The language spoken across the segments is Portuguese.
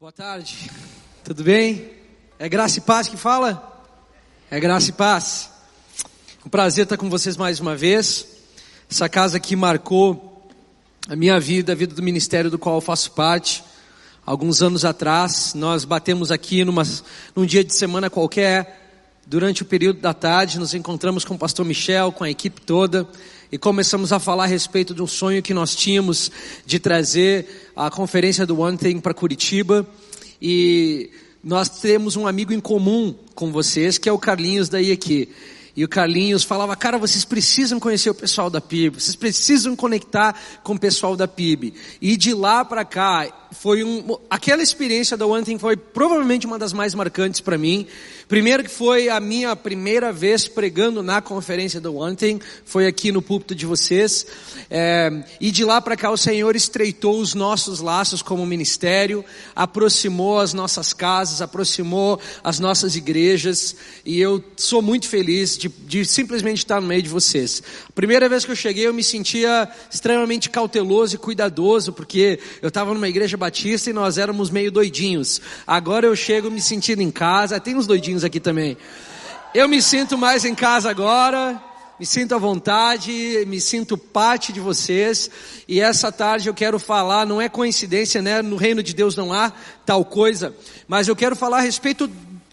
Boa tarde, tudo bem? É graça e paz que fala? É graça e paz. Um prazer estar com vocês mais uma vez. Essa casa aqui marcou a minha vida, a vida do ministério do qual eu faço parte. Alguns anos atrás, nós batemos aqui numa, num dia de semana qualquer, durante o período da tarde, nos encontramos com o pastor Michel, com a equipe toda, e começamos a falar a respeito de um sonho que nós tínhamos de trazer a conferência do One Thing para Curitiba. E nós temos um amigo em comum com vocês, que é o Carlinhos daí aqui. E o Carlinhos falava, cara, vocês precisam conhecer o pessoal da PIB, vocês precisam conectar com o pessoal da PIB. E de lá para cá, foi um, aquela experiência da One Thing foi provavelmente uma das mais marcantes para mim. Primeiro que foi a minha primeira vez pregando na conferência da One Thing, foi aqui no púlpito de vocês. É, e de lá para cá o Senhor estreitou os nossos laços como ministério, aproximou as nossas casas, aproximou as nossas igrejas. E eu sou muito feliz de, de simplesmente estar no meio de vocês. Primeira vez que eu cheguei eu me sentia extremamente cauteloso e cuidadoso, porque eu estava numa igreja batista e nós éramos meio doidinhos. Agora eu chego me sentindo em casa, tem uns doidinhos aqui também. Eu me sinto mais em casa agora, me sinto à vontade, me sinto parte de vocês. E essa tarde eu quero falar, não é coincidência, né? No reino de Deus não há tal coisa, mas eu quero falar a respeito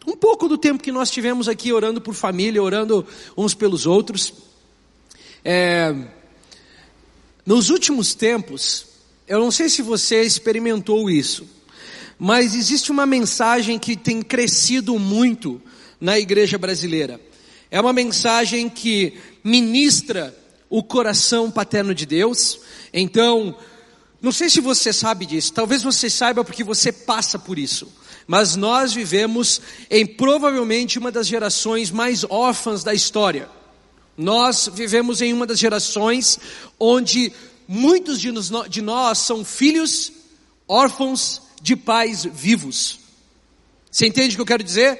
um pouco do tempo que nós tivemos aqui orando por família, orando uns pelos outros. É, nos últimos tempos, eu não sei se você experimentou isso, mas existe uma mensagem que tem crescido muito na igreja brasileira. É uma mensagem que ministra o coração paterno de Deus. Então, não sei se você sabe disso, talvez você saiba porque você passa por isso. Mas nós vivemos em provavelmente uma das gerações mais órfãs da história. Nós vivemos em uma das gerações onde muitos de, nós são filhos órfãos de pais vivos. Você entende o que eu quero dizer?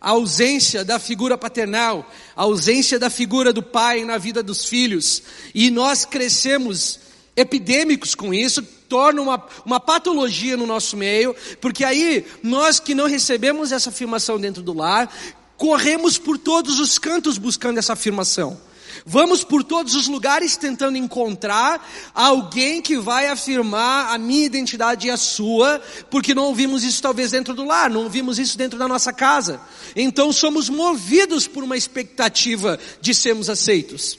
A ausência da figura paternal, a ausência da figura do pai na vida dos filhos. E nós crescemos epidêmicos com isso, torna uma, uma patologia no nosso meio, porque aí nós que não recebemos essa afirmação dentro do lar, corremos por todos os cantos buscando essa afirmação. Vamos por todos os lugares tentando encontrar alguém que vai afirmar a minha identidade e a sua, porque não ouvimos isso talvez dentro do lar, não ouvimos isso dentro da nossa casa. Então somos movidos por uma expectativa de sermos aceitos.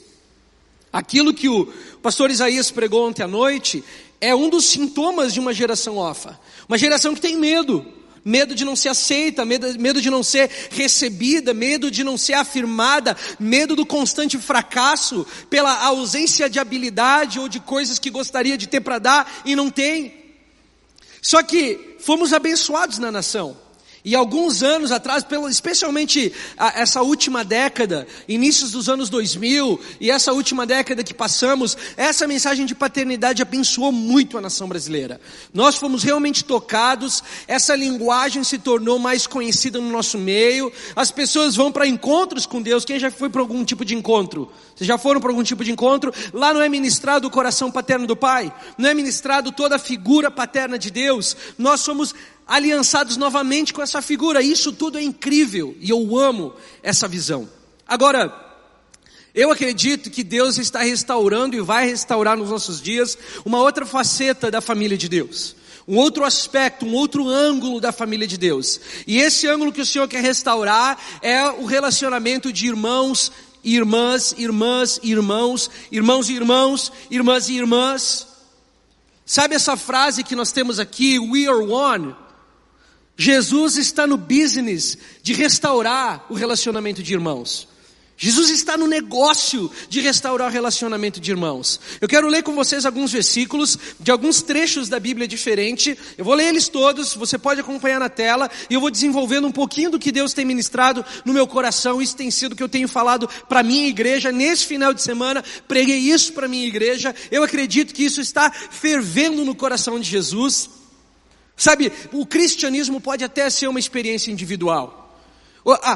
Aquilo que o pastor Isaías pregou ontem à noite é um dos sintomas de uma geração órfã. Uma geração que tem medo medo de não ser aceita, medo, medo de não ser recebida, medo de não ser afirmada, medo do constante fracasso pela ausência de habilidade ou de coisas que gostaria de ter para dar e não tem. Só que fomos abençoados na nação. E alguns anos atrás, especialmente essa última década, inícios dos anos 2000 e essa última década que passamos, essa mensagem de paternidade abençoou muito a nação brasileira. Nós fomos realmente tocados, essa linguagem se tornou mais conhecida no nosso meio, as pessoas vão para encontros com Deus. Quem já foi para algum tipo de encontro? Vocês já foram para algum tipo de encontro? Lá não é ministrado o coração paterno do Pai, não é ministrado toda a figura paterna de Deus. Nós somos aliançados novamente com essa figura. Isso tudo é incrível e eu amo essa visão. Agora, eu acredito que Deus está restaurando e vai restaurar nos nossos dias uma outra faceta da família de Deus. Um outro aspecto, um outro ângulo da família de Deus. E esse ângulo que o Senhor quer restaurar é o relacionamento de irmãos, irmãs, irmãs, irmãos, irmãos e irmãos, irmãs e irmãs. Sabe essa frase que nós temos aqui, we are one? Jesus está no business de restaurar o relacionamento de irmãos. Jesus está no negócio de restaurar o relacionamento de irmãos. Eu quero ler com vocês alguns versículos de alguns trechos da Bíblia diferente. Eu vou ler eles todos, você pode acompanhar na tela, e eu vou desenvolvendo um pouquinho do que Deus tem ministrado no meu coração. Isso tem sido o que eu tenho falado para minha igreja nesse final de semana. Preguei isso para minha igreja. Eu acredito que isso está fervendo no coração de Jesus. Sabe, o cristianismo pode até ser uma experiência individual.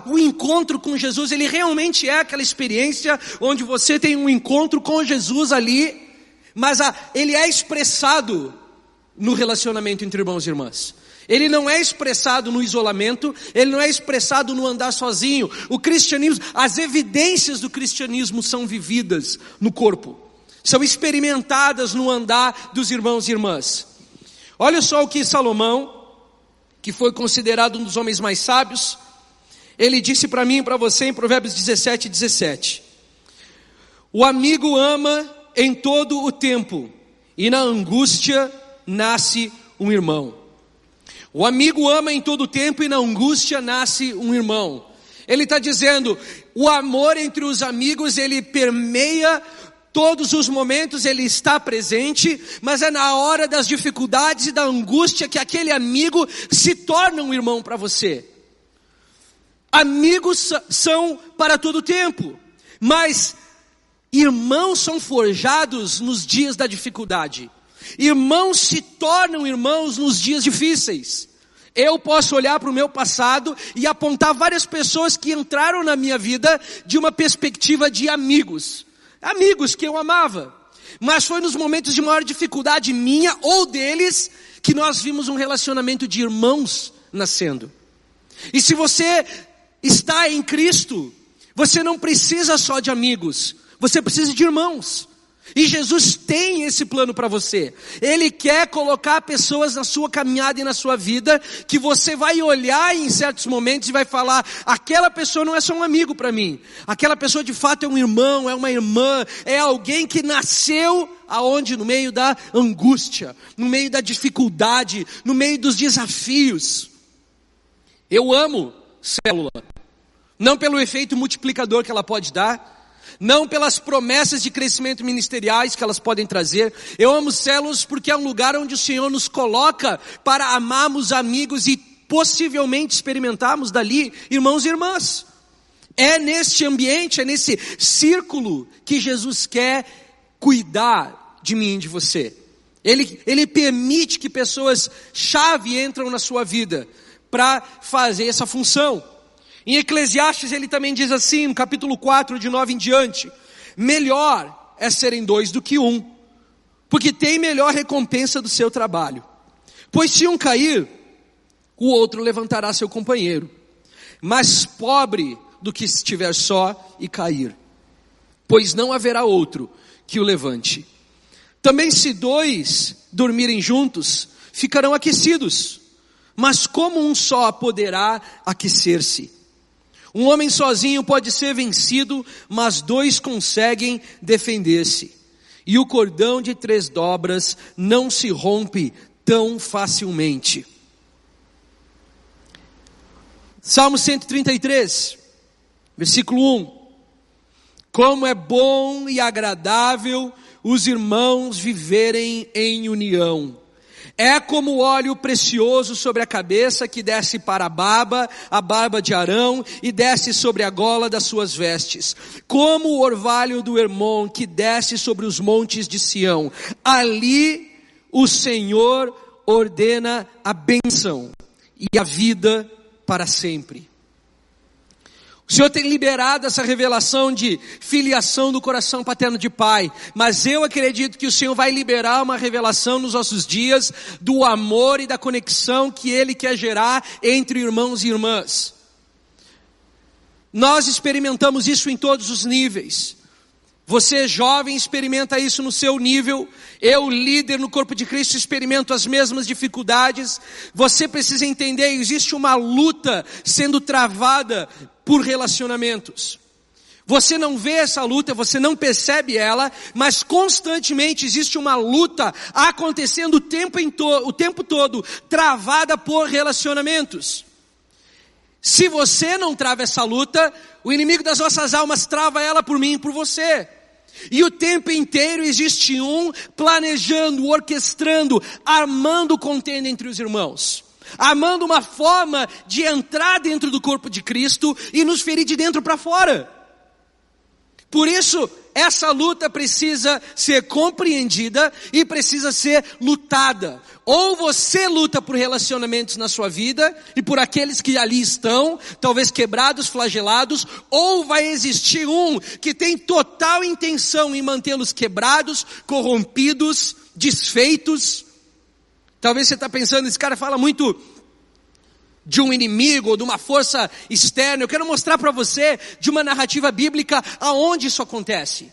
O, encontro com Jesus, ele realmente é aquela experiência onde você tem um encontro com Jesus ali, mas ele é expressado no relacionamento entre irmãos e irmãs. Ele não é expressado no isolamento, ele não é expressado no andar sozinho. O cristianismo, as evidências do cristianismo são vividas no corpo, são experimentadas no andar dos irmãos e irmãs. Olha só o que Salomão, que foi considerado um dos homens mais sábios, ele disse para mim e para você em Provérbios 17, 17: O amigo ama em todo o tempo, e na angústia nasce um irmão. O amigo ama em todo tempo e na angústia nasce um irmão. Ele está dizendo, o amor entre os amigos, ele permeia todos os momentos, ele está presente, mas é na hora das dificuldades e da angústia que aquele amigo se torna um irmão para você. Amigos são para todo tempo, mas irmãos são forjados nos dias da dificuldade. Irmãos se tornam irmãos nos dias difíceis. Eu posso olhar para o meu passado e apontar várias pessoas que entraram na minha vida de uma perspectiva de amigos. Amigos que eu amava. Mas foi nos momentos de maior dificuldade minha ou deles que nós vimos um relacionamento de irmãos nascendo. E se você está em Cristo, você não precisa só de amigos, você precisa de irmãos. E Jesus tem esse plano para você. Ele quer colocar pessoas na sua caminhada e na sua vida que você vai olhar em certos momentos e vai falar: aquela pessoa não é só um amigo para mim. Aquela pessoa de fato é um irmão, é uma irmã, é alguém que nasceu aonde no meio da angústia, no meio da dificuldade, no meio dos desafios. Eu amo célula. Não pelo efeito multiplicador que ela pode dar, não pelas promessas de crescimento ministeriais que elas podem trazer. Eu amo células porque é um lugar onde o Senhor nos coloca para amarmos amigos e possivelmente experimentarmos dali irmãos e irmãs. É neste ambiente, é nesse círculo que Jesus quer cuidar de mim e de você. Ele, ele permite que pessoas chave entram na sua vida para fazer essa função. Em Eclesiastes ele também diz assim, no capítulo 4, de 9 em diante: melhor é serem dois do que um, porque tem melhor recompensa do seu trabalho. Pois se um cair, o outro levantará seu companheiro. Mais pobre do que estiver só e cair, pois não haverá outro que o levante. Também se dois dormirem juntos, ficarão aquecidos, mas como um só poderá aquecer-se? Um homem sozinho pode ser vencido, mas dois conseguem defender-se. E o cordão de três dobras não se rompe tão facilmente. Salmo 133, versículo 1. Como é bom e agradável os irmãos viverem em união. É como óleo precioso sobre a cabeça que desce para a barba, a barba de Arão, e desce sobre a gola das suas vestes. Como o orvalho do Hermon que desce sobre os montes de Sião. Ali o Senhor ordena a bênção e a vida para sempre. O Senhor tem liberado essa revelação de filiação do coração paterno de pai, mas eu acredito que o Senhor vai liberar uma revelação nos nossos dias do amor e da conexão que Ele quer gerar entre irmãos e irmãs. Nós experimentamos isso em todos os níveis. Você jovem experimenta isso no seu nível. Eu, líder no corpo de Cristo, experimento as mesmas dificuldades. Você precisa entender, existe uma luta sendo travada por relacionamentos. Você não vê essa luta, você não percebe ela, mas constantemente existe uma luta acontecendo o tempo, o tempo todo, travada por relacionamentos. Se você não trava essa luta, o inimigo das nossas almas trava ela por mim e por você. E o tempo inteiro existe um planejando, orquestrando, armando contenda entre os irmãos. Armando uma forma de entrar dentro do corpo de Cristo e nos ferir de dentro para fora. Por isso, essa luta precisa ser compreendida e precisa ser lutada. Ou você luta por relacionamentos na sua vida e por aqueles que ali estão, talvez quebrados, flagelados, ou vai existir um que tem total intenção em mantê-los quebrados, corrompidos, desfeitos, Talvez você está pensando, esse cara fala muito de um inimigo ou de uma força externa. Eu quero mostrar para você de uma narrativa bíblica aonde isso acontece.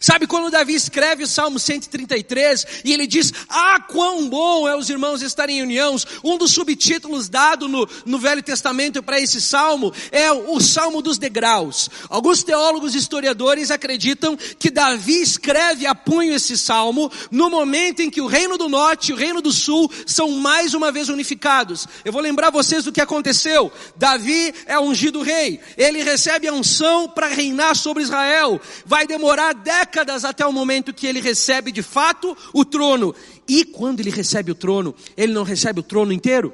Sabe quando Davi escreve o Salmo 133 e ele diz: Ah, quão bom é os irmãos estarem em união. Um dos subtítulos dado no, no Velho Testamento para esse salmo é o Salmo dos Degraus. Alguns teólogos e historiadores acreditam que Davi escreve a punho esse salmo no momento em que o Reino do Norte e o Reino do Sul são mais uma vez unificados. Eu vou lembrar vocês do que aconteceu. Davi é ungido rei, ele recebe a unção para reinar sobre Israel. Vai demorar décadas até o momento que ele recebe de fato o trono. E quando ele recebe o trono, ele não recebe o trono inteiro?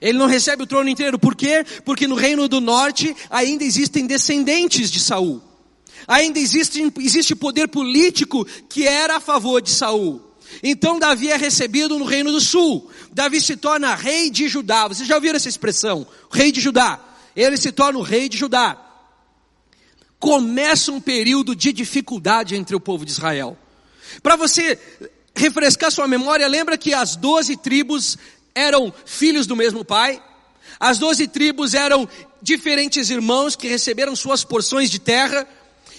Ele não recebe o trono inteiro, por quê? Porque no reino do norte ainda existem descendentes de Saul. Ainda existe, existe poder político que era a favor de Saul. Então Davi é recebido no reino do sul. Davi se torna rei de Judá. Vocês já ouviram essa expressão? Rei de Judá. Ele se torna o rei de Judá começa um período de dificuldade entre o povo de Israel. Para você refrescar sua memória, lembra que as doze tribos eram filhos do mesmo pai? As doze tribos eram diferentes irmãos que receberam suas porções de terra.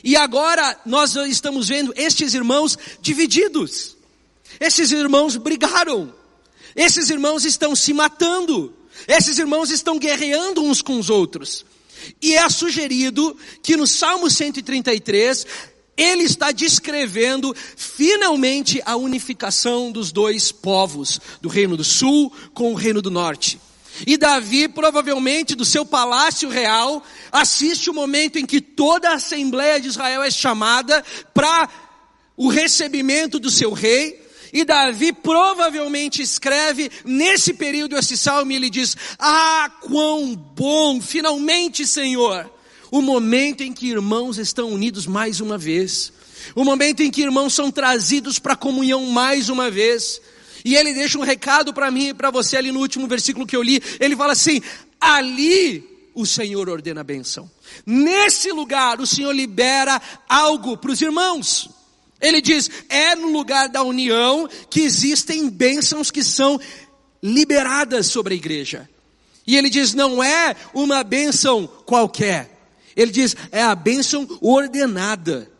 E agora nós estamos vendo estes irmãos divididos. Esses irmãos brigaram. Esses irmãos estão se matando. Esses irmãos estão guerreando uns com os outros. E é sugerido que no Salmo 133, ele está descrevendo finalmente a unificação dos dois povos, do reino do sul com o reino do norte. E Davi, provavelmente do seu palácio real, assiste o momento em que toda a Assembleia de Israel é chamada para o recebimento do seu rei, e Davi provavelmente escreve nesse período esse salmo e ele diz: Ah, quão bom, finalmente, Senhor, o momento em que irmãos estão unidos mais uma vez, o momento em que irmãos são trazidos para a comunhão mais uma vez. E ele deixa um recado para mim e para você ali no último versículo que eu li. Ele fala assim: ali o Senhor ordena a benção. Nesse lugar o Senhor libera algo para os irmãos. Ele diz: é no lugar da união que existem bênçãos que são liberadas sobre a igreja. E ele diz: não é uma bênção qualquer. Ele diz: é a bênção ordenada.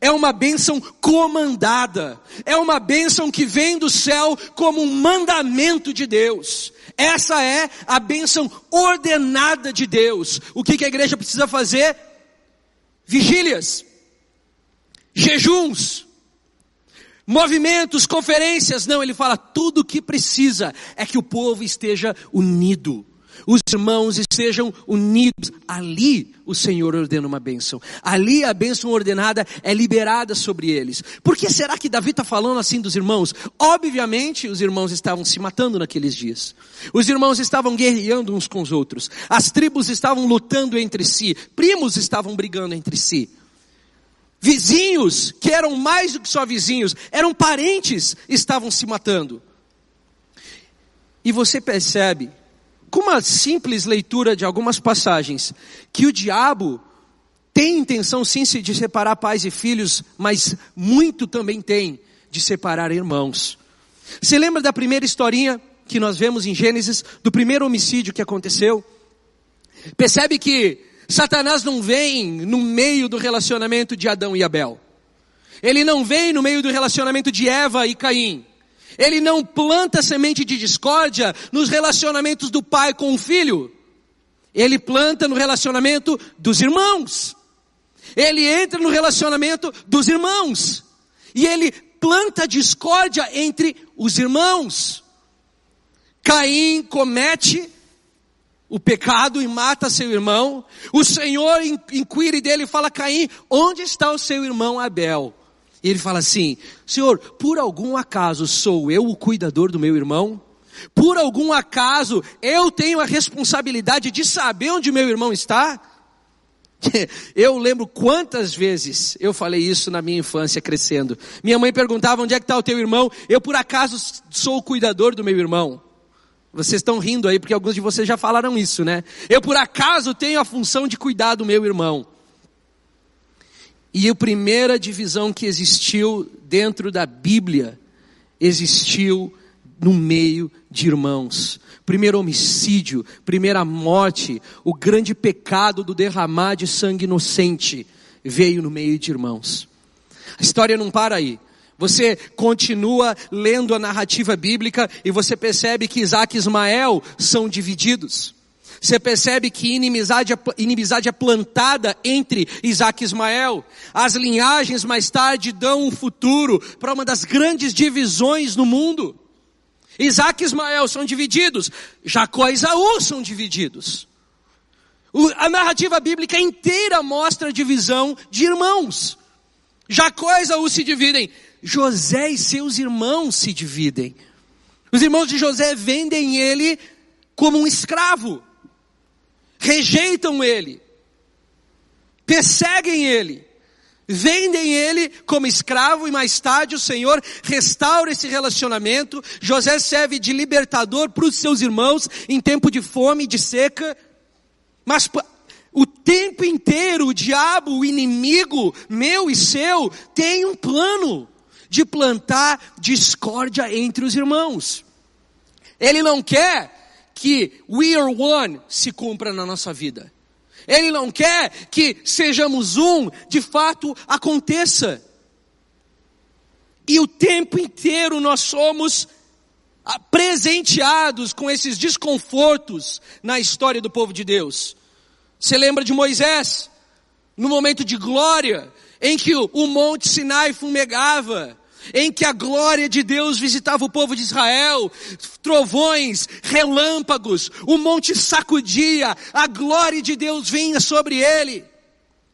É uma bênção comandada. É uma bênção que vem do céu como um mandamento de Deus. Essa é a bênção ordenada de Deus. O que, que a igreja precisa fazer? Vigílias, jejuns, movimentos, conferências. Não, ele fala tudo o que precisa é que o povo esteja unido. Os irmãos estejam unidos. Ali o Senhor ordena uma bênção. Ali a bênção ordenada é liberada sobre eles. Por que será que Davi está falando assim dos irmãos? Obviamente os irmãos estavam se matando naqueles dias. Os irmãos estavam guerreando uns com os outros. As tribos estavam lutando entre si. Primos estavam brigando entre si. Vizinhos, que eram mais do que só vizinhos, eram parentes, estavam se matando. E você percebe, com uma simples leitura de algumas passagens, que o diabo tem intenção sim de separar pais e filhos, mas muito também tem de separar irmãos. Você lembra da primeira historinha que nós vemos em Gênesis, do primeiro homicídio que aconteceu? Percebe que Satanás não vem no meio do relacionamento de Adão e Abel. Ele não vem no meio do relacionamento de Eva e Caim. Ele não planta semente de discórdia nos relacionamentos do pai com o filho. Ele planta no relacionamento dos irmãos. Ele entra no relacionamento dos irmãos. E ele planta discórdia entre os irmãos. Caim comete o pecado e mata seu irmão. O Senhor inquire dele e fala: Caim, onde está o seu irmão Abel? E ele fala assim: Senhor, por algum acaso sou eu o cuidador do meu irmão? Por algum acaso eu tenho a responsabilidade de saber onde meu irmão está? Eu lembro quantas vezes eu falei isso na minha infância crescendo. Minha mãe perguntava onde é que está o teu irmão. Eu por acaso sou o cuidador do meu irmão. Vocês estão rindo aí porque alguns de vocês já falaram isso, né? Eu por acaso tenho a função de cuidar do meu irmão. E a primeira divisão que existiu dentro da Bíblia existiu no meio de irmãos. Primeiro homicídio, primeira morte, o grande pecado do derramar de sangue inocente veio no meio de irmãos. A história não para aí. Você continua lendo a narrativa bíblica e você percebe que Isaac e Ismael são divididos. Você percebe que inimizade, é inimizade é plantada entre Isaac e Ismael. As linhagens mais tarde dão um futuro para uma das grandes divisões no mundo. Isaac e Ismael são divididos. Jacó e Isaú são divididos. a narrativa bíblica inteira mostra a divisão de irmãos. Jacó e Isaú se dividem. José e seus irmãos se dividem. Os irmãos de José vendem ele como um escravo, rejeitam ele, perseguem ele, vendem ele como escravo e mais tarde o Senhor restaura esse relacionamento. José serve de libertador para os seus irmãos em tempo de fome e de seca. Mas o tempo inteiro o diabo, o inimigo meu e seu, tem um plano de plantar discórdia entre os irmãos. Ele não quer que we are one se cumpra na nossa vida. Ele não quer que sejamos um, de fato aconteça. E o tempo inteiro nós somos presenteados com esses desconfortos na história do povo de Deus. Você lembra de Moisés? No momento de glória, em que o monte Sinai fumegava, em que a glória de Deus visitava o povo de Israel, trovões, relâmpagos, o monte sacudia, a glória de Deus vinha sobre ele.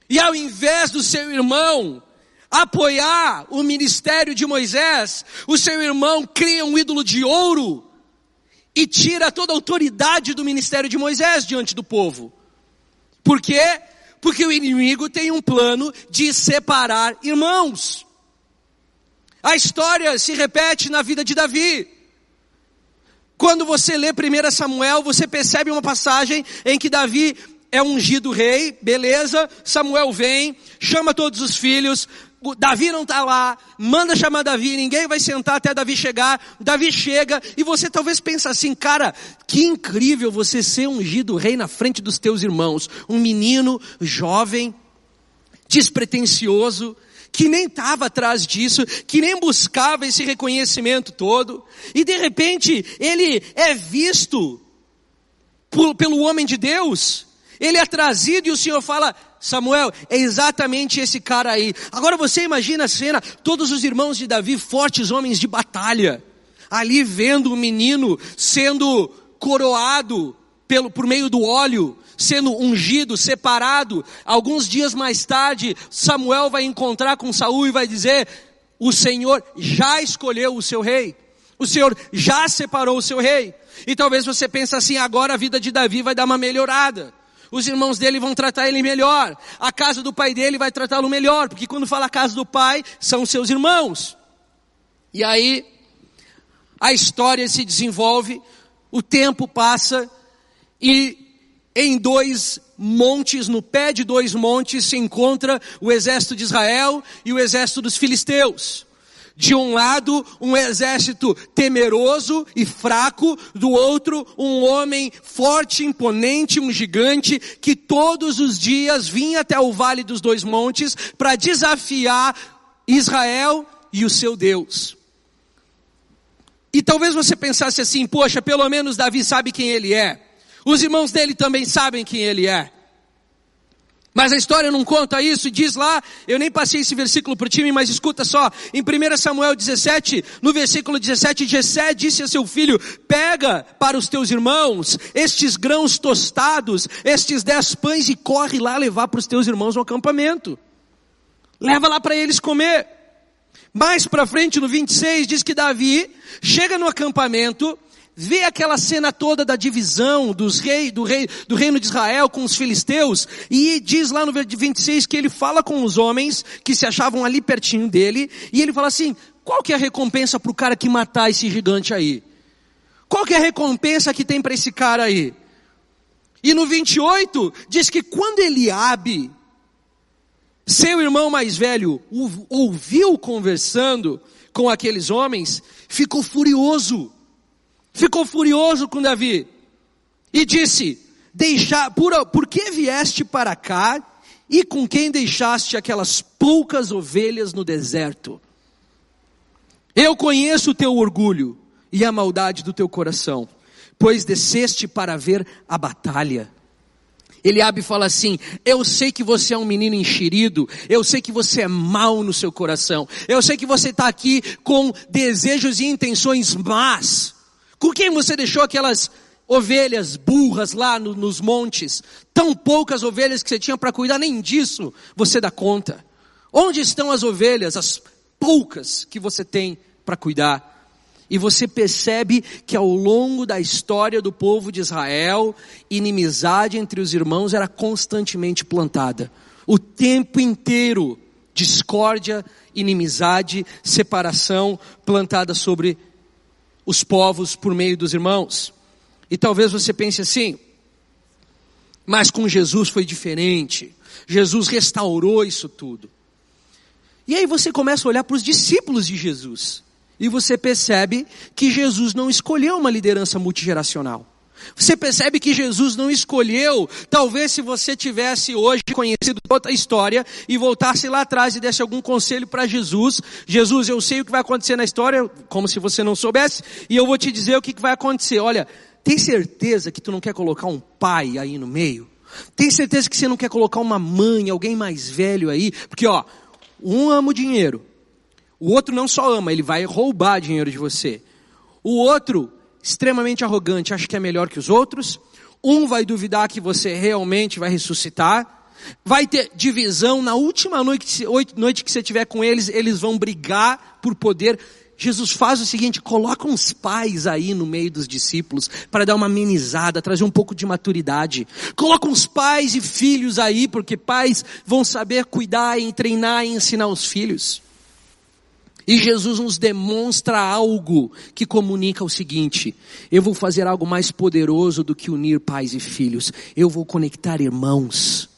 E ao invés do seu irmão apoiar o ministério de Moisés, o seu irmão cria um ídolo de ouro e tira toda a autoridade do ministério de Moisés diante do povo. Por quê? Porque o inimigo tem um plano de separar irmãos. A história se repete na vida de Davi. Quando você lê 1 Samuel, você percebe uma passagem em que Davi é ungido rei, beleza, Samuel vem, chama todos os filhos, Davi não está lá, manda chamar Davi, ninguém vai sentar até Davi chegar, Davi chega, e você talvez pense assim, cara, que incrível você ser ungido rei na frente dos teus irmãos, um menino jovem, despretensioso, que nem estava atrás disso, que nem buscava esse reconhecimento todo, e de repente ele é visto por, pelo homem de Deus, ele é trazido e o Senhor fala, Samuel, é exatamente esse cara aí. Agora você imagina a cena, todos os irmãos de Davi, fortes homens de batalha, ali vendo o menino sendo coroado pelo, por meio do óleo, sendo ungido, separado. Alguns dias mais tarde, Samuel vai encontrar com Saul e vai dizer: O Senhor já escolheu o seu rei. O Senhor já separou o seu rei. E talvez você pense assim, agora a vida de Davi vai dar uma melhorada. Os irmãos dele vão tratar ele melhor. A casa do pai dele vai tratá-lo melhor, porque quando fala casa do pai, são seus irmãos. E aí, a história se desenvolve, o tempo passa, e em dois montes, no pé de dois montes, se encontra o exército de Israel e o exército dos filisteus. De um lado, um exército temeroso e fraco, do outro, um homem forte, imponente, um gigante, que todos os dias vinha até o vale dos dois montes para desafiar Israel e o seu Deus. E talvez você pensasse assim, poxa, pelo menos Davi sabe quem ele é. Os irmãos dele também sabem quem ele é. Mas a história não conta isso diz lá, eu nem passei esse versículo para o time, mas escuta só, em 1 Samuel 17, no versículo 17, Jessé disse a seu filho, pega para os teus irmãos estes grãos tostados, estes dez pães e corre lá levar para os teus irmãos no acampamento. Leva lá para eles comer. Mais para frente, no 26, diz que Davi chega no acampamento, vê aquela cena toda da divisão dos rei, do, rei, do reino de Israel com os filisteus, e diz lá no 26 que ele fala com os homens que se achavam ali pertinho dele, e ele fala assim, qual que é a recompensa para o cara que matar esse gigante aí? Qual que é a recompensa que tem para esse cara aí? E no 28 diz que quando Eliabe, seu irmão mais velho, ouviu conversando com aqueles homens, ficou furioso ficou furioso com Davi e disse: Deixar, por, por que vieste para cá e com quem deixaste aquelas poucas ovelhas no deserto? Eu conheço o teu orgulho e a maldade do teu coração, pois desceste para ver a batalha. Eliabe fala assim: Eu sei que você é um menino enxerido, eu sei que você é mau no seu coração, eu sei que você está aqui com desejos e intenções más. Com quem você deixou aquelas ovelhas burras lá no, nos montes? Tão poucas ovelhas que você tinha para cuidar, nem disso você dá conta. Onde estão as ovelhas, as poucas que você tem para cuidar? E você percebe que ao longo da história do povo de Israel, inimizade entre os irmãos era constantemente plantada. O tempo inteiro, discórdia, inimizade, separação plantada sobre os povos por meio dos irmãos. E talvez você pense assim, mas com Jesus foi diferente. Jesus restaurou isso tudo. E aí você começa a olhar para os discípulos de Jesus e você percebe que Jesus não escolheu uma liderança multigeracional. Você percebe que Jesus não escolheu, talvez se você tivesse hoje conhecido toda a história e voltasse lá atrás e desse algum conselho para Jesus, Jesus, eu sei o que vai acontecer na história, como se você não soubesse, e eu vou te dizer o que vai acontecer. Olha, tem certeza que tu não quer colocar um pai aí no meio? Tem certeza que você não quer colocar uma mãe, alguém mais velho aí? Porque ó, um ama o dinheiro, o outro não só ama, ele vai roubar dinheiro de você. O outro, extremamente arrogante, acha que é melhor que os outros. Um vai duvidar que você realmente vai ressuscitar. Vai ter divisão na última noite, noite que você tiver com eles, eles vão brigar por poder. Jesus faz o seguinte, coloca uns pais aí no meio dos discípulos para dar uma amenizada, trazer um pouco de maturidade. Coloca uns pais e filhos aí, porque pais vão saber cuidar e treinar e ensinar os filhos. E Jesus nos demonstra algo que comunica o seguinte: eu vou fazer algo mais poderoso do que unir pais e filhos. Eu vou conectar irmãos.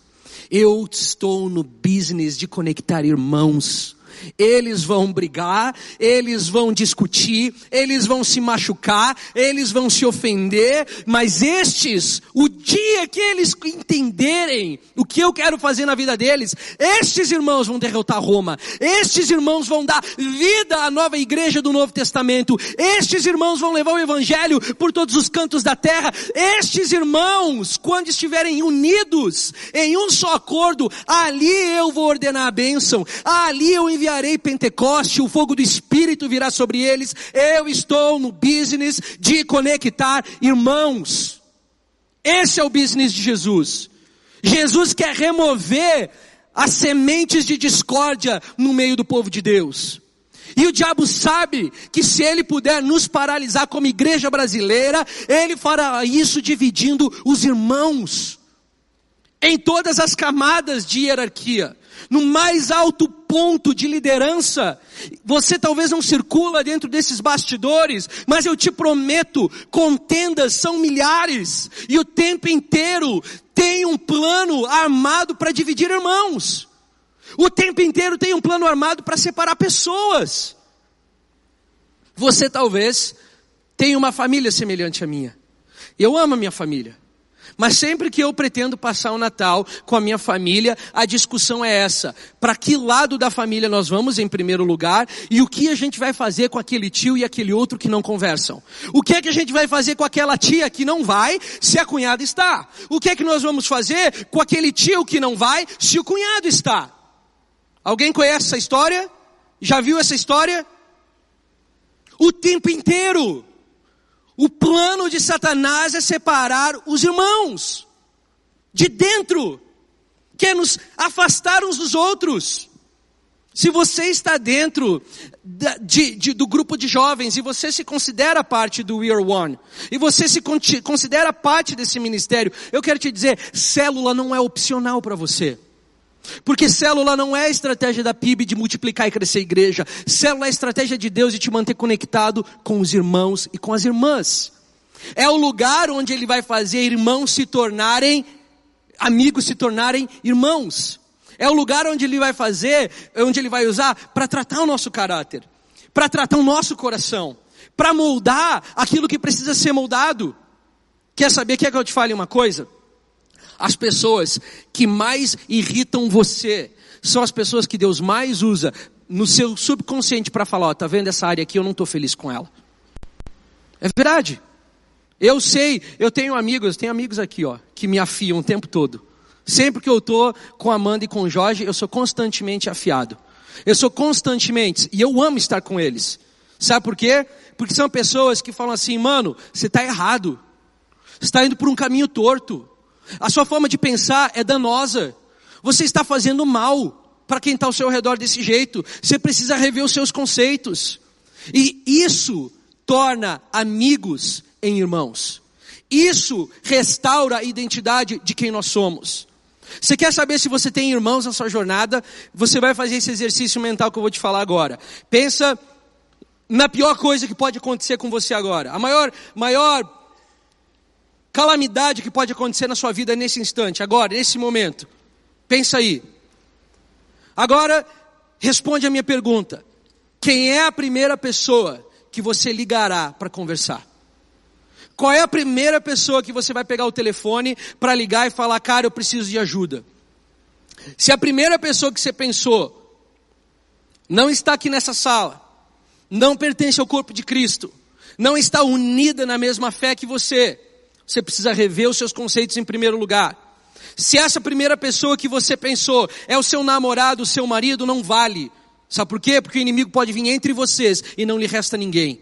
Eu estou no business de conectar irmãos. Eles vão brigar, eles vão discutir, eles vão se machucar, eles vão se ofender, mas estes, o dia que eles entenderem o que eu quero fazer na vida deles, estes irmãos vão derrotar Roma, estes irmãos vão dar vida à nova igreja do Novo Testamento, estes irmãos vão levar o evangelho por todos os cantos da terra, estes irmãos, quando estiverem unidos em um só acordo, ali eu vou ordenar a bênção, ali eu enviarei enviarei Pentecoste, o fogo do Espírito virá sobre eles. Eu estou no business de conectar irmãos. Esse é o business de Jesus. Jesus quer remover as sementes de discórdia no meio do povo de Deus. E o diabo sabe que se ele puder nos paralisar como igreja brasileira, ele fará isso dividindo os irmãos em todas as camadas de hierarquia no mais alto ponto de liderança. Você talvez não circula dentro desses bastidores, mas eu te prometo, contendas são milhares e o tempo inteiro tem um plano armado para dividir irmãos. O tempo inteiro tem um plano armado para separar pessoas. Você talvez tenha uma família semelhante à minha. Eu amo a minha família. Mas sempre que eu pretendo passar o Natal com a minha família, a discussão é essa. Para que lado da família nós vamos em primeiro lugar e o que a gente vai fazer com aquele tio e aquele outro que não conversam? O que é que a gente vai fazer com aquela tia que não vai se a cunhada está? O que é que nós vamos fazer com aquele tio que não vai se o cunhado está? Alguém conhece essa história? Já viu essa história? O tempo inteiro. O plano de Satanás é separar os irmãos de dentro, quer nos afastar uns dos outros. Se você está dentro de, de, do grupo de jovens e você se considera parte do We Are One, e você se considera parte desse ministério, eu quero te dizer, célula não é opcional para você. Porque célula não é a estratégia da PIB de multiplicar e crescer a igreja. Célula é a estratégia de Deus de te manter conectado com os irmãos e com as irmãs. É o lugar onde ele vai fazer irmãos se tornarem, amigos se tornarem irmãos. É o lugar onde ele vai fazer, onde ele vai usar para tratar o nosso caráter, para tratar o nosso coração para moldar aquilo que precisa ser moldado. Quer saber? Quer que eu te fale uma coisa? As pessoas que mais irritam você são as pessoas que Deus mais usa no seu subconsciente para falar, ó, tá vendo essa área aqui, eu não estou feliz com ela. É verdade. Eu sei, eu tenho amigos, tenho amigos aqui, ó, que me afiam o tempo todo. Sempre que eu tô com Amanda e com Jorge, eu sou constantemente afiado. Eu sou constantemente, e eu amo estar com eles. Sabe por quê? Porque são pessoas que falam assim, mano, você está errado. Você está indo por um caminho torto. A sua forma de pensar é danosa. Você está fazendo mal para quem está ao seu redor desse jeito. Você precisa rever os seus conceitos. E isso torna amigos em irmãos. Isso restaura a identidade de quem nós somos. Você quer saber se você tem irmãos na sua jornada? Você vai fazer esse exercício mental que eu vou te falar agora. Pensa na pior coisa que pode acontecer com você agora. A maior, maior calamidade que pode acontecer na sua vida nesse instante, agora, nesse momento. Pensa aí. Agora, responde a minha pergunta. Quem é a primeira pessoa que você ligará para conversar? Qual é a primeira pessoa que você vai pegar o telefone para ligar e falar, cara, eu preciso de ajuda? Se a primeira pessoa que você pensou não está aqui nessa sala, não pertence ao corpo de Cristo, não está unida na mesma fé que você, você precisa rever os seus conceitos em primeiro lugar. Se essa primeira pessoa que você pensou é o seu namorado, o seu marido, não vale. Sabe por quê? Porque o inimigo pode vir entre vocês e não lhe resta ninguém.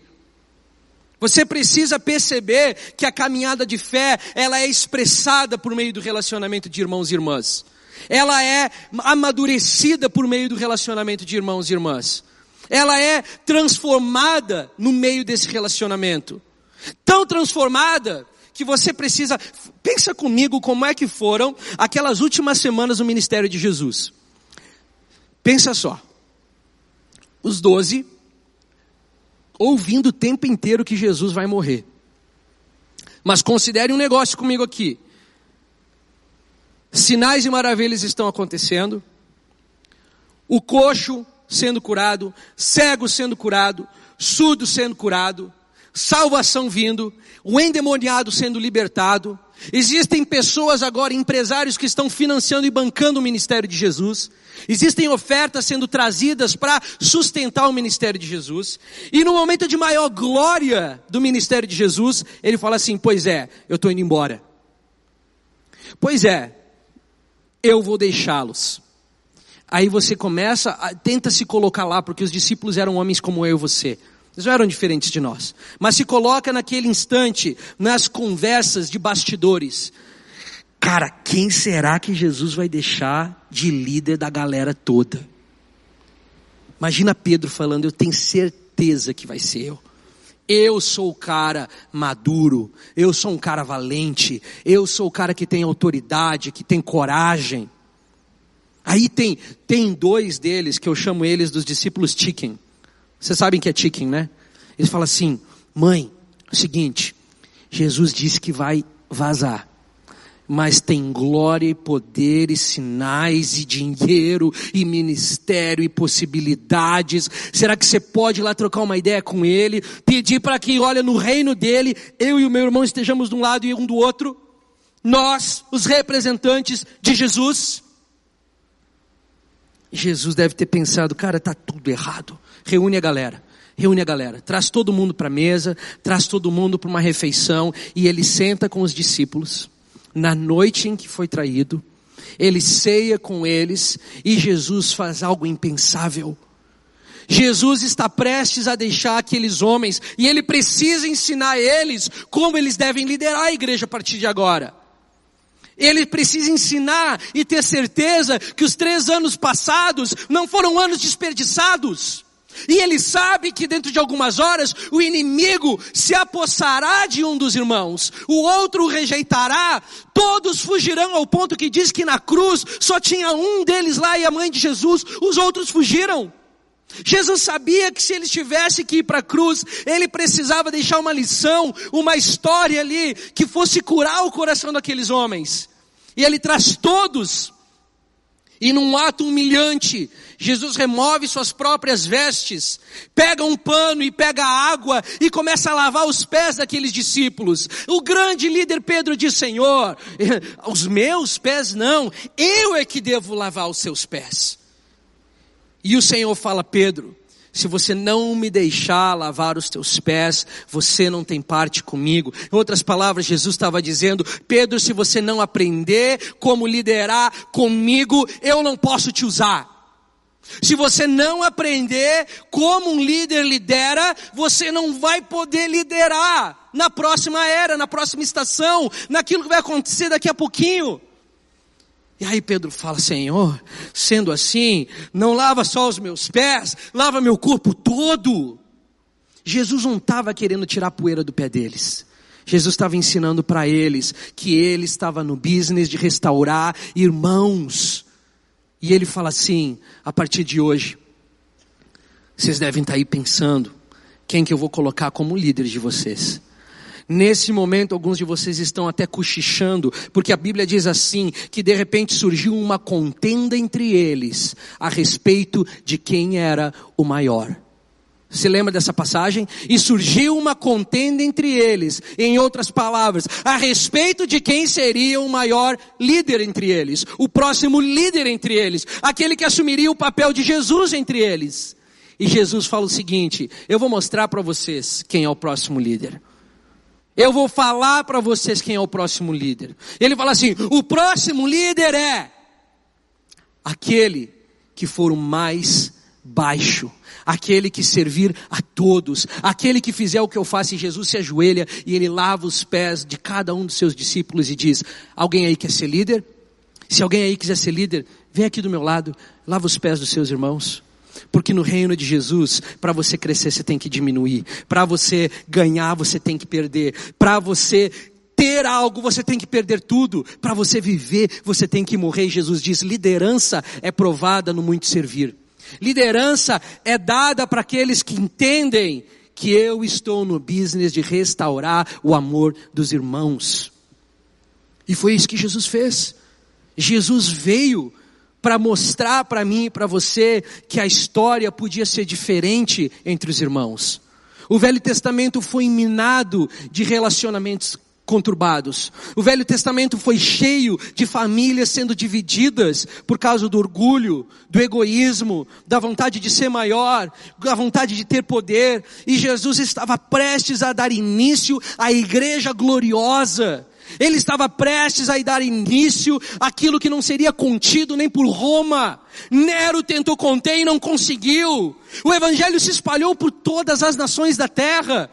Você precisa perceber que a caminhada de fé, ela é expressada por meio do relacionamento de irmãos e irmãs. Ela é amadurecida por meio do relacionamento de irmãos e irmãs. Ela é transformada no meio desse relacionamento. Tão transformada que você precisa, pensa comigo como é que foram aquelas últimas semanas no ministério de Jesus. Pensa só. Os doze ouvindo o tempo inteiro que Jesus vai morrer. Mas considere um negócio comigo aqui. Sinais e maravilhas estão acontecendo. O coxo sendo curado, cego sendo curado, surdo sendo curado, salvação vindo, o endemoniado sendo libertado. Existem pessoas agora, empresários que estão financiando e bancando o ministério de Jesus. Existem ofertas sendo trazidas para sustentar o ministério de Jesus. E no momento de maior glória do ministério de Jesus, ele fala assim: Pois é, eu estou indo embora. Pois é, eu vou deixá-los. Aí você começa, tenta se colocar lá, porque os discípulos eram homens como eu e você. Eles não eram diferentes de nós. Mas se coloca naquele instante, nas conversas de bastidores. Cara, quem será que Jesus vai deixar de líder da galera toda? Imagina Pedro falando, eu tenho certeza que vai ser eu. Eu sou o cara maduro, eu sou um cara valente, eu sou o cara que tem autoridade, que tem coragem. Aí tem, tem dois deles que eu chamo eles dos discípulos chicken. Vocês sabem que é chicken, né? Eles falam assim, mãe, é o seguinte, Jesus disse que vai vazar mas tem glória e poder e sinais e dinheiro e ministério e possibilidades. Será que você pode ir lá trocar uma ideia com ele, pedir para que, olha, no reino dele, eu e o meu irmão estejamos de um lado e um do outro? Nós, os representantes de Jesus. Jesus deve ter pensado, cara, tá tudo errado. Reúne a galera reúne a galera, traz todo mundo para a mesa, traz todo mundo para uma refeição e ele senta com os discípulos na noite em que foi traído, ele ceia com eles e Jesus faz algo impensável. Jesus está prestes a deixar aqueles homens e ele precisa ensinar eles como eles devem liderar a igreja a partir de agora. Ele precisa ensinar e ter certeza que os três anos passados não foram anos desperdiçados. E ele sabe que dentro de algumas horas o inimigo se apossará de um dos irmãos, o outro o rejeitará, todos fugirão ao ponto que diz que na cruz só tinha um deles lá e a mãe de Jesus, os outros fugiram. Jesus sabia que se ele tivesse que ir para a cruz, ele precisava deixar uma lição, uma história ali que fosse curar o coração daqueles homens. E ele traz todos E num ato humilhante, Jesus remove suas próprias vestes, pega um pano e pega água e começa a lavar os pés daqueles discípulos. O grande líder Pedro diz: Senhor, os meus pés não, eu é que devo lavar os seus pés. E o Senhor fala: Pedro, se você não me deixar lavar os teus pés, você não tem parte comigo. Em outras palavras, Jesus estava dizendo: Pedro, se você não aprender como liderar comigo, eu não posso te usar. Se você não aprender como um líder lidera, você não vai poder liderar na próxima era, na próxima estação, naquilo que vai acontecer daqui a pouquinho. E aí Pedro fala, Senhor, sendo assim, não lava só os meus pés, lava meu corpo todo. Jesus não estava querendo tirar a poeira do pé deles. Jesus estava ensinando para eles que ele estava no business de restaurar irmãos. E ele fala assim, a partir de hoje, vocês devem estar aí pensando, quem que eu vou colocar como líder de vocês? Nesse momento, alguns de vocês estão até cochichando, porque a Bíblia diz assim: que de repente surgiu uma contenda entre eles a respeito de quem era o maior. Você lembra dessa passagem? E surgiu uma contenda entre eles, em outras palavras, a respeito de quem seria o maior líder entre eles, o próximo líder entre eles, aquele que assumiria o papel de Jesus entre eles. E Jesus fala o seguinte: eu vou mostrar para vocês quem é o próximo líder. Eu vou falar para vocês quem é o próximo líder. Ele fala assim: o próximo líder é aquele que for o mais baixo, aquele que servir a todos, aquele que fizer o que eu faço e Jesus se ajoelha e ele lava os pés de cada um dos seus discípulos e diz: Alguém aí quer ser líder? Se alguém aí quiser ser líder, vem aqui do meu lado, lava os pés dos seus irmãos. Porque no reino de Jesus, para você crescer, você tem que diminuir. Para você ganhar, você tem que perder. Para você ter algo, você tem que perder tudo. Para você viver, você tem que morrer. Jesus diz: liderança é provada no muito servir. Liderança é dada para aqueles que entendem que eu estou no business de restaurar o amor dos irmãos. E foi isso que Jesus fez. Jesus veio para mostrar para mim e para você que a história podia ser diferente entre os irmãos. O Velho Testamento foi minado de relacionamentos conturbados. O Velho Testamento foi cheio de famílias sendo divididas por causa do orgulho, do egoísmo, da vontade de ser maior, da vontade de ter poder. E Jesus estava prestes a dar início à igreja gloriosa ele estava prestes a dar início àquilo que não seria contido nem por Roma. Nero tentou conter e não conseguiu. O evangelho se espalhou por todas as nações da terra.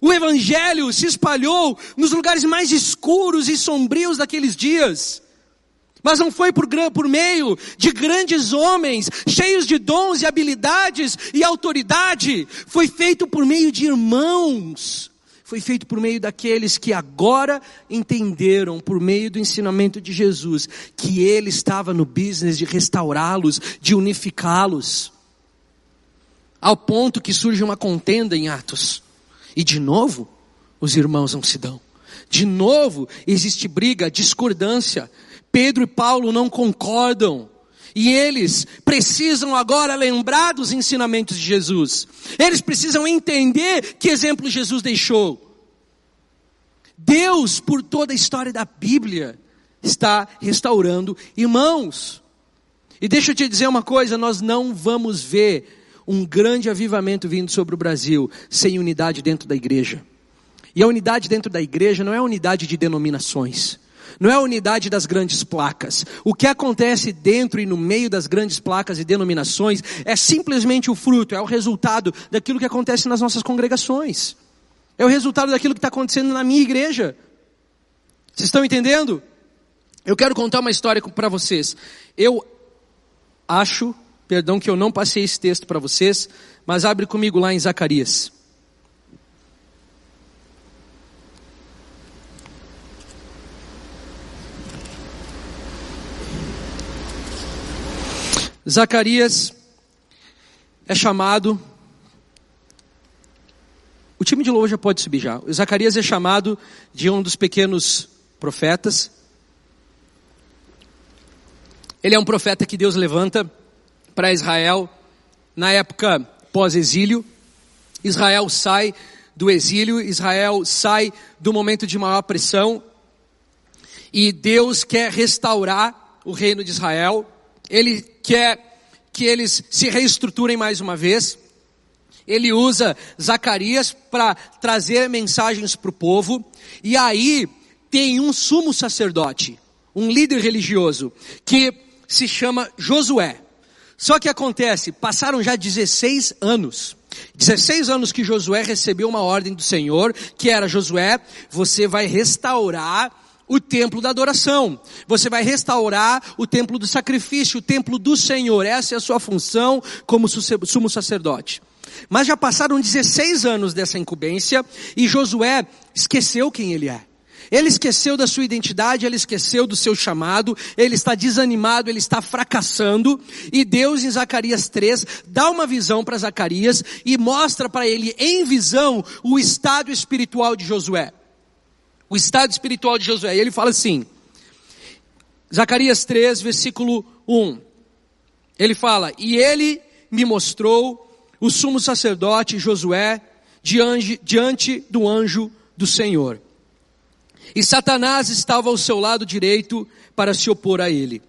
O evangelho se espalhou nos lugares mais escuros e sombrios daqueles dias. Mas não foi por, por, meio de grandes homens, cheios de dons e habilidades e autoridade. Foi feito por meio de irmãos foi feito por meio daqueles que agora entenderam, por meio do ensinamento de Jesus, que Ele estava no business de restaurá-los, de unificá-los. Ao ponto que surge uma contenda em Atos. E de novo, os irmãos não se dão. De novo, existe briga, discordância. Pedro e Paulo não concordam. E eles precisam agora lembrar dos ensinamentos de Jesus. Eles precisam entender que exemplo Jesus deixou. Deus, por toda a história da Bíblia, está restaurando irmãos. E deixa eu te dizer uma coisa: nós não vamos ver um grande avivamento vindo sobre o Brasil sem unidade dentro da igreja. E a unidade dentro da igreja não é a unidade de denominações. Não é a unidade das grandes placas. O que acontece dentro e no meio das grandes placas e denominações é simplesmente o fruto, é o resultado daquilo que acontece nas nossas congregações. É o resultado daquilo que está acontecendo na minha igreja. Vocês estão entendendo? Eu quero contar uma história para vocês. Eu acho, perdão que eu não passei esse texto para vocês, mas abre comigo lá em Zacarias. Zacarias é chamado. O time de já pode subir já. Zacarias é chamado de um dos pequenos profetas. Ele é um profeta que Deus levanta para Israel na época pós-exílio. Israel sai do exílio, Israel sai do momento de maior pressão e Deus quer restaurar o reino de Israel. Ele quer que eles se reestruturem mais uma vez. Ele usa Zacarias para trazer mensagens para o povo. E aí tem um sumo sacerdote, um líder religioso, que se chama Josué. Só que acontece, passaram já 16 anos. 16 anos que Josué recebeu uma ordem do Senhor, que era Josué, você vai restaurar o templo da adoração. Você vai restaurar o templo do sacrifício, o templo do Senhor. Essa é a sua função como sumo sacerdote. Mas já passaram 16 anos dessa incumbência e Josué esqueceu quem ele é. Ele esqueceu da sua identidade, ele esqueceu do seu chamado, ele está desanimado, ele está fracassando, e Deus em Zacarias 3 dá uma visão para Zacarias e mostra para ele em visão o estado espiritual de Josué. O estado espiritual de Josué. E ele fala assim, Zacarias 3, versículo 1. Ele fala, e ele me mostrou o sumo sacerdote Josué diante, diante do anjo do Senhor. E Satanás estava ao seu lado direito para se opor a ele.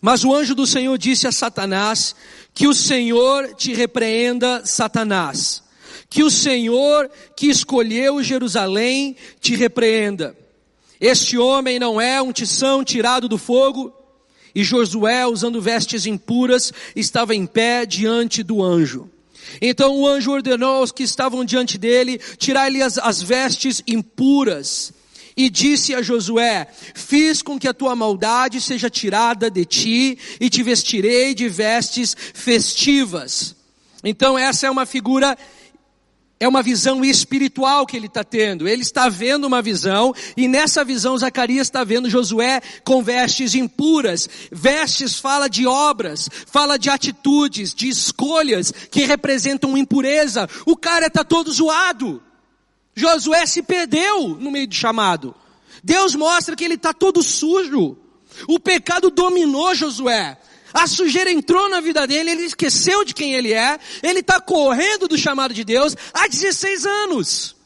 Mas o anjo do Senhor disse a Satanás, que o Senhor te repreenda, Satanás. Que o Senhor que escolheu Jerusalém te repreenda. Este homem não é um tição tirado do fogo? E Josué, usando vestes impuras, estava em pé diante do anjo. Então o anjo ordenou aos que estavam diante dele, tirar-lhe as, as vestes impuras e disse a Josué: Fiz com que a tua maldade seja tirada de ti e te vestirei de vestes festivas. Então essa é uma figura é uma visão espiritual que ele está tendo. Ele está vendo uma visão, e nessa visão Zacarias está vendo Josué com vestes impuras. Vestes fala de obras, fala de atitudes, de escolhas que representam impureza. O cara está todo zoado. Josué se perdeu no meio do chamado. Deus mostra que ele está todo sujo. O pecado dominou Josué. A sujeira entrou na vida dele, ele esqueceu de quem ele é, ele está correndo do chamado de Deus há 16 anos.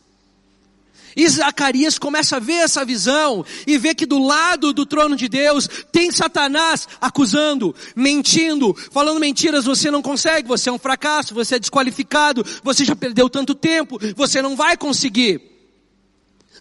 E Zacarias começa a ver essa visão e vê que do lado do trono de Deus tem Satanás acusando, mentindo, falando mentiras, você não consegue, você é um fracasso, você é desqualificado, você já perdeu tanto tempo, você não vai conseguir.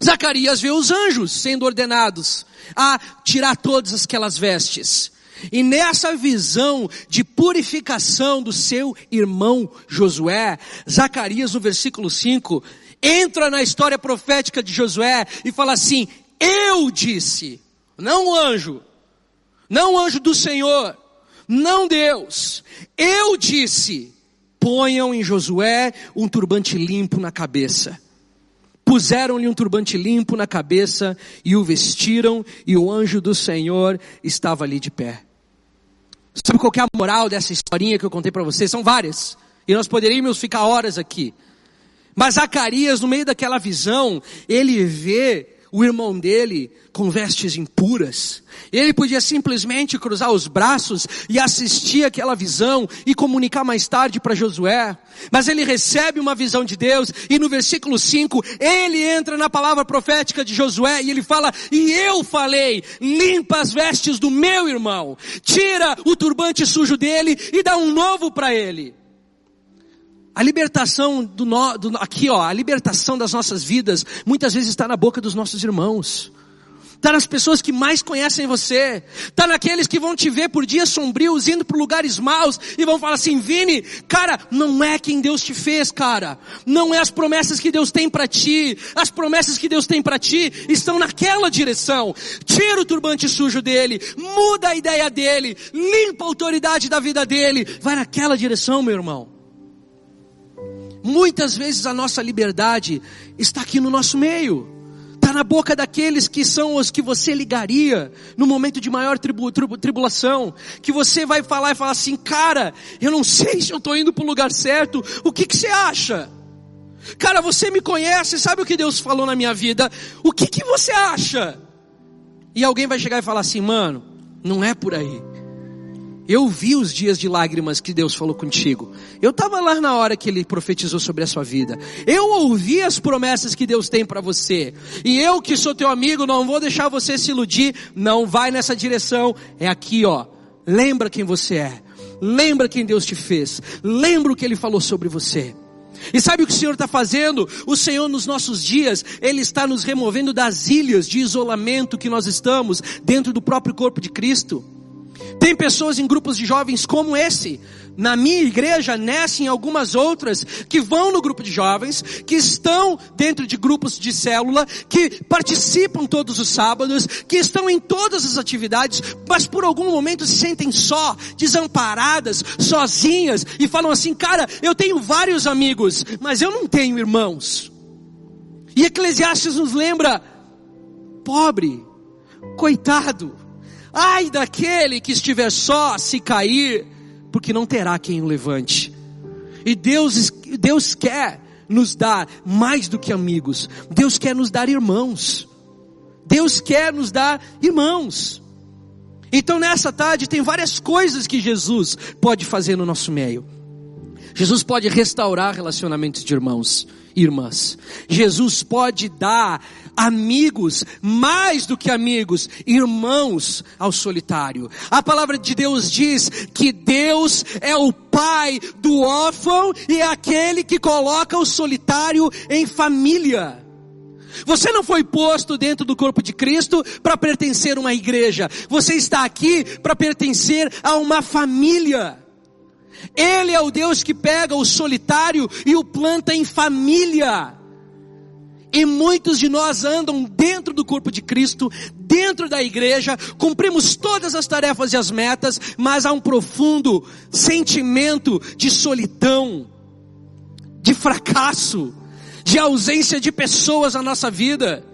Zacarias vê os anjos sendo ordenados a tirar todas aquelas vestes. E nessa visão de purificação do seu irmão Josué, Zacarias no versículo 5, entra na história profética de Josué e fala assim: Eu disse, não o anjo, não o anjo do Senhor, não Deus, eu disse, ponham em Josué um turbante limpo na cabeça. Puseram-lhe um turbante limpo na cabeça e o vestiram, e o anjo do Senhor estava ali de pé. Sabe qual é a moral dessa historinha que eu contei para vocês? São várias. E nós poderíamos ficar horas aqui. Mas Zacarias, no meio daquela visão, ele vê o irmão dele com vestes impuras. Ele podia simplesmente cruzar os braços e assistir aquela visão e comunicar mais tarde para Josué. Mas ele recebe uma visão de Deus e no versículo 5 ele entra na palavra profética de Josué e ele fala: E eu falei, limpa as vestes do meu irmão, tira o turbante sujo dele e dá um novo para ele. A libertação do, no, do, aqui ó, a libertação das nossas vidas muitas vezes está na boca dos nossos irmãos. Está nas pessoas que mais conhecem você. Está naqueles que vão te ver por dias sombrios, indo para lugares maus e vão falar assim, Vini, cara, não é quem Deus te fez, cara. Não é as promessas que Deus tem para ti. As promessas que Deus tem para ti estão naquela direção. Tira o turbante sujo dele, muda a ideia dele, limpa a autoridade da vida dele. Vai naquela direção, meu irmão. Muitas vezes a nossa liberdade está aqui no nosso meio. Está na boca daqueles que são os que você ligaria no momento de maior tribu, tribu, tribulação. Que você vai falar e falar assim, cara, eu não sei se eu estou indo para o lugar certo. O que, que você acha? Cara, você me conhece, sabe o que Deus falou na minha vida? O que, que você acha? E alguém vai chegar e falar assim, mano, não é por aí. Eu vi os dias de lágrimas que Deus falou contigo. Eu estava lá na hora que Ele profetizou sobre a sua vida. Eu ouvi as promessas que Deus tem para você. E eu que sou teu amigo, não vou deixar você se iludir. Não vai nessa direção. É aqui, ó. Lembra quem você é. Lembra quem Deus te fez. Lembra o que Ele falou sobre você. E sabe o que o Senhor está fazendo? O Senhor nos nossos dias, Ele está nos removendo das ilhas de isolamento que nós estamos dentro do próprio corpo de Cristo. Tem pessoas em grupos de jovens como esse. Na minha igreja, nessa em algumas outras, que vão no grupo de jovens, que estão dentro de grupos de célula, que participam todos os sábados, que estão em todas as atividades, mas por algum momento se sentem só, desamparadas, sozinhas, e falam assim, cara, eu tenho vários amigos, mas eu não tenho irmãos. E Eclesiastes nos lembra, pobre, coitado, Ai daquele que estiver só se cair, porque não terá quem o levante. E Deus, Deus quer nos dar mais do que amigos. Deus quer nos dar irmãos. Deus quer nos dar irmãos. Então nessa tarde tem várias coisas que Jesus pode fazer no nosso meio. Jesus pode restaurar relacionamentos de irmãos e irmãs. Jesus pode dar amigos, mais do que amigos, irmãos ao solitário. A palavra de Deus diz que Deus é o pai do órfão e é aquele que coloca o solitário em família. Você não foi posto dentro do corpo de Cristo para pertencer a uma igreja. Você está aqui para pertencer a uma família. Ele é o Deus que pega o solitário e o planta em família. E muitos de nós andam dentro do corpo de Cristo, dentro da igreja, cumprimos todas as tarefas e as metas, mas há um profundo sentimento de solidão, de fracasso, de ausência de pessoas na nossa vida.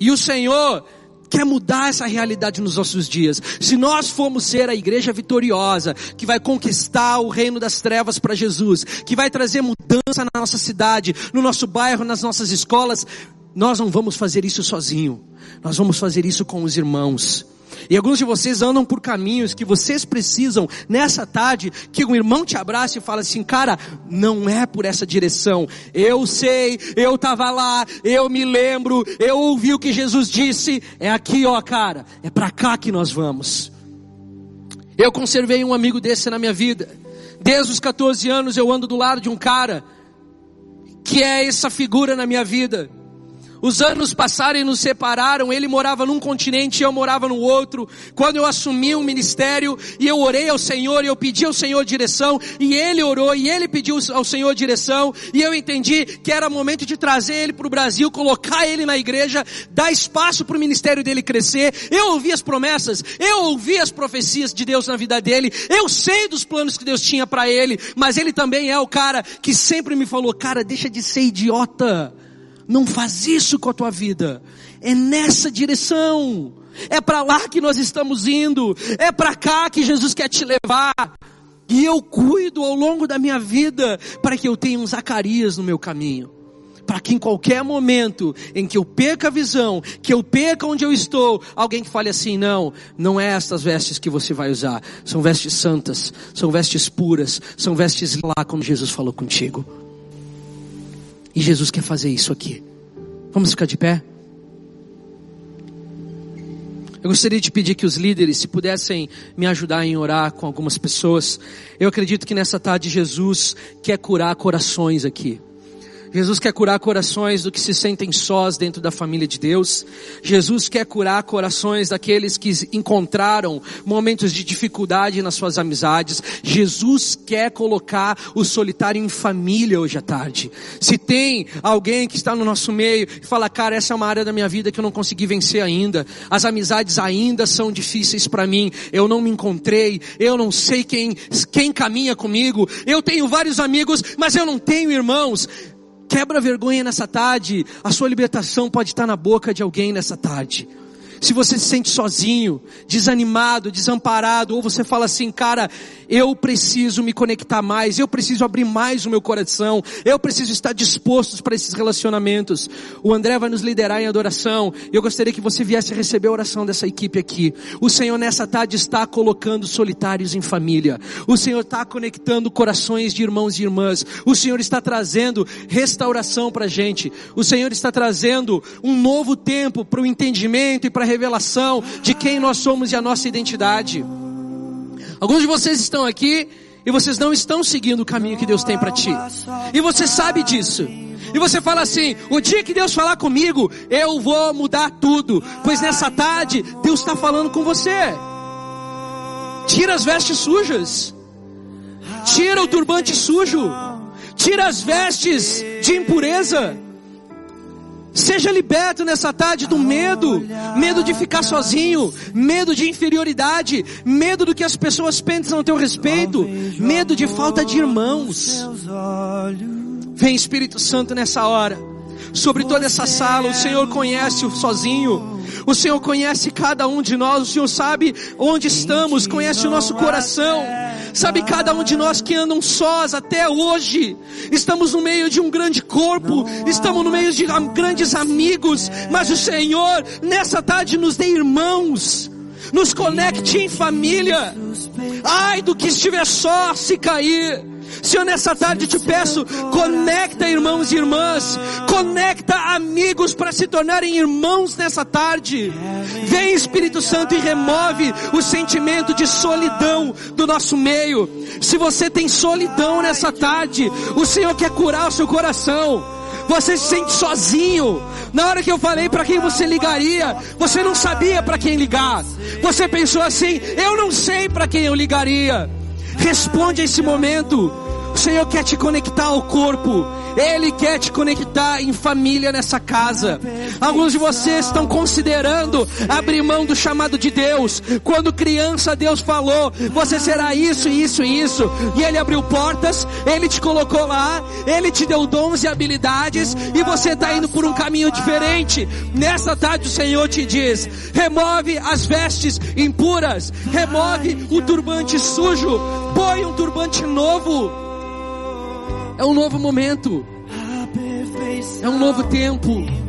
E o Senhor quer mudar essa realidade nos nossos dias. Se nós formos ser a igreja vitoriosa, que vai conquistar o reino das trevas para Jesus, que vai trazer mudança na nossa cidade, no nosso bairro, nas nossas escolas, nós não vamos fazer isso sozinho. Nós vamos fazer isso com os irmãos. E alguns de vocês andam por caminhos que vocês precisam nessa tarde que um irmão te abrace e fala assim, cara, não é por essa direção. Eu sei, eu estava lá, eu me lembro, eu ouvi o que Jesus disse. É aqui, ó, cara, é para cá que nós vamos. Eu conservei um amigo desse na minha vida. Desde os 14 anos eu ando do lado de um cara que é essa figura na minha vida. Os anos passaram e nos separaram. Ele morava num continente e eu morava no outro. Quando eu assumi um ministério e eu orei ao Senhor e eu pedi ao Senhor direção e ele orou e ele pediu ao Senhor direção e eu entendi que era momento de trazer ele para o Brasil, colocar ele na igreja, dar espaço para o ministério dele crescer. Eu ouvi as promessas, eu ouvi as profecias de Deus na vida dele. Eu sei dos planos que Deus tinha para ele, mas ele também é o cara que sempre me falou, cara, deixa de ser idiota. Não faz isso com a tua vida. É nessa direção. É para lá que nós estamos indo. É para cá que Jesus quer te levar. E eu cuido ao longo da minha vida para que eu tenha um Zacarias no meu caminho. Para que em qualquer momento em que eu perca a visão, que eu perca onde eu estou, alguém que fale assim: não, não é estas vestes que você vai usar. São vestes santas, são vestes puras, são vestes lá como Jesus falou contigo. E Jesus quer fazer isso aqui. Vamos ficar de pé? Eu gostaria de pedir que os líderes, se pudessem me ajudar em orar com algumas pessoas. Eu acredito que nessa tarde Jesus quer curar corações aqui. Jesus quer curar corações do que se sentem sós dentro da família de Deus. Jesus quer curar corações daqueles que encontraram momentos de dificuldade nas suas amizades. Jesus quer colocar o solitário em família hoje à tarde. Se tem alguém que está no nosso meio e fala, cara, essa é uma área da minha vida que eu não consegui vencer ainda. As amizades ainda são difíceis para mim. Eu não me encontrei. Eu não sei quem, quem caminha comigo. Eu tenho vários amigos, mas eu não tenho irmãos. Quebra vergonha nessa tarde. A sua libertação pode estar na boca de alguém nessa tarde. Se você se sente sozinho, desanimado, desamparado, ou você fala assim, cara, eu preciso me conectar mais, eu preciso abrir mais o meu coração, eu preciso estar disposto para esses relacionamentos. O André vai nos liderar em adoração, eu gostaria que você viesse receber a oração dessa equipe aqui. O Senhor nessa tarde está colocando solitários em família, o Senhor está conectando corações de irmãos e irmãs, o Senhor está trazendo restauração para a gente, o Senhor está trazendo um novo tempo para o entendimento e para a revelação de quem nós somos e a nossa identidade. Alguns de vocês estão aqui e vocês não estão seguindo o caminho que Deus tem para ti. E você sabe disso. E você fala assim: o dia que Deus falar comigo, eu vou mudar tudo. Pois nessa tarde, Deus está falando com você. Tira as vestes sujas. Tira o turbante sujo. Tira as vestes de impureza. Seja liberto nessa tarde do medo, medo de ficar sozinho, medo de inferioridade, medo do que as pessoas pensam a teu respeito, medo de falta de irmãos. Vem Espírito Santo nessa hora, sobre toda essa sala, o Senhor conhece o sozinho, o Senhor conhece cada um de nós, o Senhor sabe onde estamos, conhece o nosso coração. Sabe, cada um de nós que andam sós até hoje, estamos no meio de um grande corpo, estamos no meio de grandes amigos, mas o Senhor, nessa tarde, nos dê irmãos, nos conecte em família. Ai do que estiver só se cair. Senhor, nessa tarde te peço, conecta irmãos e irmãs, conecta amigos para se tornarem irmãos nessa tarde. Vem Espírito Santo e remove o sentimento de solidão do nosso meio. Se você tem solidão nessa tarde, o Senhor quer curar o seu coração. Você se sente sozinho. Na hora que eu falei para quem você ligaria, você não sabia para quem ligar. Você pensou assim: eu não sei para quem eu ligaria. Responde a esse momento. O Senhor quer te conectar ao corpo. Ele quer te conectar em família nessa casa. Alguns de vocês estão considerando abrir mão do chamado de Deus. Quando criança, Deus falou: você será isso, isso e isso. E Ele abriu portas, Ele te colocou lá, Ele te deu dons e habilidades. E você está indo por um caminho diferente. Nessa tarde, o Senhor te diz: remove as vestes impuras, remove o turbante sujo, põe um turbante novo. É um novo momento. É um novo tempo.